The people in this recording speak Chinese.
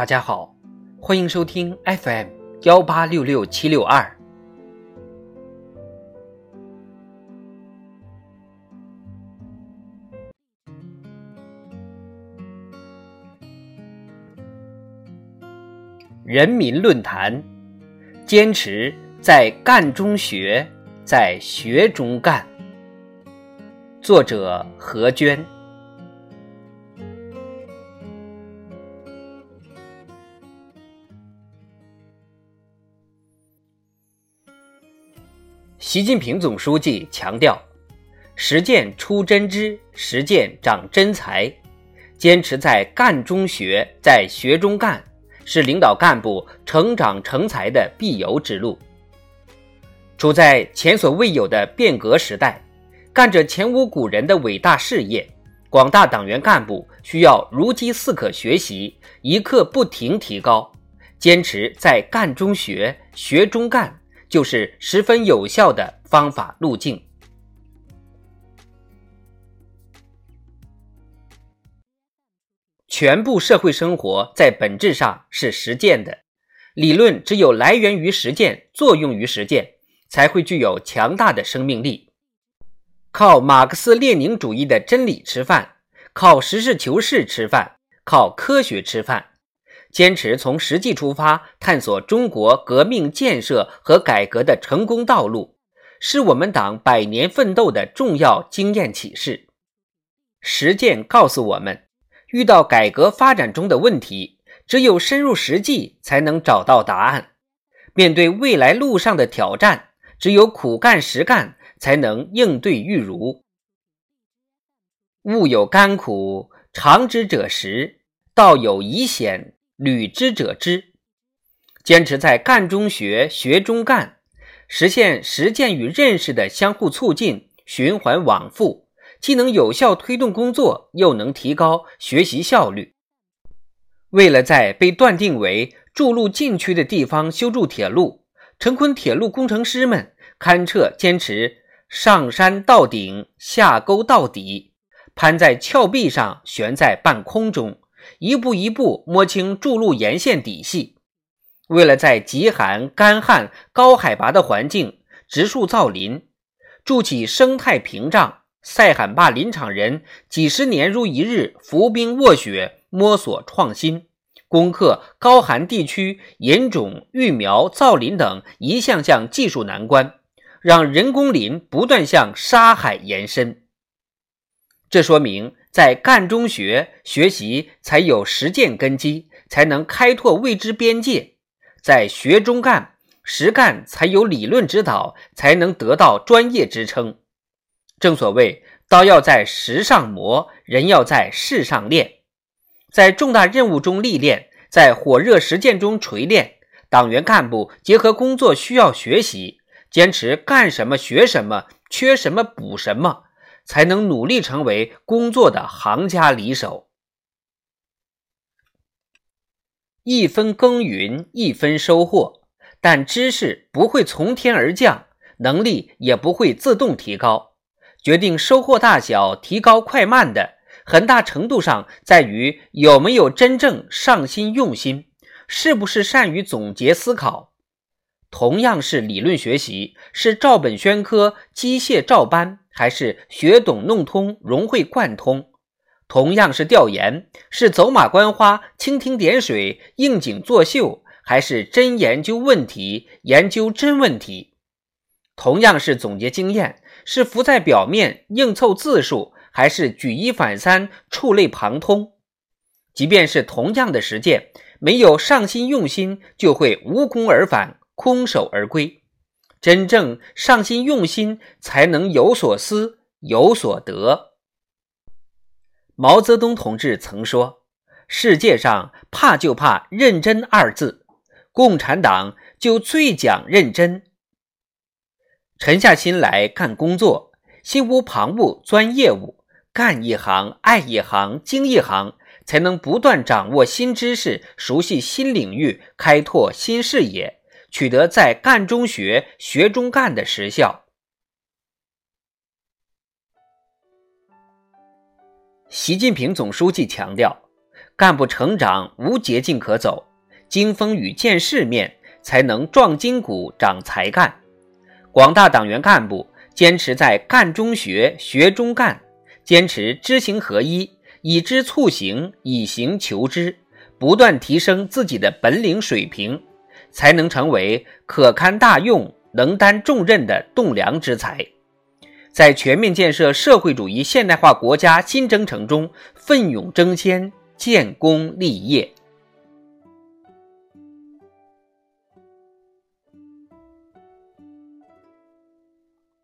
大家好，欢迎收听 FM 幺八六六七六二。人民论坛，坚持在干中学，在学中干。作者何娟。习近平总书记强调，实践出真知，实践长真才，坚持在干中学，在学中干，是领导干部成长成才的必由之路。处在前所未有的变革时代，干着前无古人的伟大事业，广大党员干部需要如饥似渴学习，一刻不停提高，坚持在干中学，学中干。就是十分有效的方法路径。全部社会生活在本质上是实践的，理论只有来源于实践、作用于实践，才会具有强大的生命力。靠马克思列宁主义的真理吃饭，靠实事求是吃饭，靠科学吃饭。坚持从实际出发，探索中国革命建设和改革的成功道路，是我们党百年奋斗的重要经验启示。实践告诉我们，遇到改革发展中的问题，只有深入实际才能找到答案；面对未来路上的挑战，只有苦干实干才能应对玉如。物有甘苦，尝之者实；道有疑险。履之者知，坚持在干中学、学中干，实现实践与认识的相互促进、循环往复，既能有效推动工作，又能提高学习效率。为了在被断定为筑路禁区的地方修筑铁路，成昆铁路工程师们勘测坚持上山到顶、下沟到底，攀在峭壁上，悬在半空中。一步一步摸清筑路沿线底细，为了在极寒、干旱、高海拔的环境植树造林，筑起生态屏障，塞罕坝林场人几十年如一日伏冰卧雪摸索创新，攻克高寒地区引种、育苗、造林等一项项技术难关，让人工林不断向沙海延伸。这说明。在干中学学习，才有实践根基，才能开拓未知边界；在学中干实干，才有理论指导，才能得到专业支撑。正所谓，刀要在石上磨，人要在事上练。在重大任务中历练，在火热实践中锤炼。党员干部结合工作需要学习，坚持干什么学什么，缺什么补什么。才能努力成为工作的行家里手。一分耕耘一分收获，但知识不会从天而降，能力也不会自动提高。决定收获大小、提高快慢的，很大程度上在于有没有真正上心用心，是不是善于总结思考。同样是理论学习，是照本宣科、机械照搬。还是学懂弄通、融会贯通，同样是调研，是走马观花、蜻蜓点水、应景作秀，还是真研究问题、研究真问题？同样是总结经验，是浮在表面、硬凑字数，还是举一反三、触类旁通？即便是同样的实践，没有上心用心，就会无功而返、空手而归。真正上心用心，才能有所思有所得。毛泽东同志曾说：“世界上怕就怕认真二字，共产党就最讲认真。沉下心来干工作，心无旁骛钻业务，干一行爱一行精一行，才能不断掌握新知识，熟悉新领域，开拓新视野。”取得在干中学、学中干的实效。习近平总书记强调，干部成长无捷径可走，经风雨见世面，才能壮筋骨、长才干。广大党员干部坚持在干中学、学中干，坚持知行合一，以知促行，以行求知，不断提升自己的本领水平，才能成为可堪大用、能担重任的栋梁之才。在全面建设社会主义现代化国家新征程中奋勇争先、建功立业。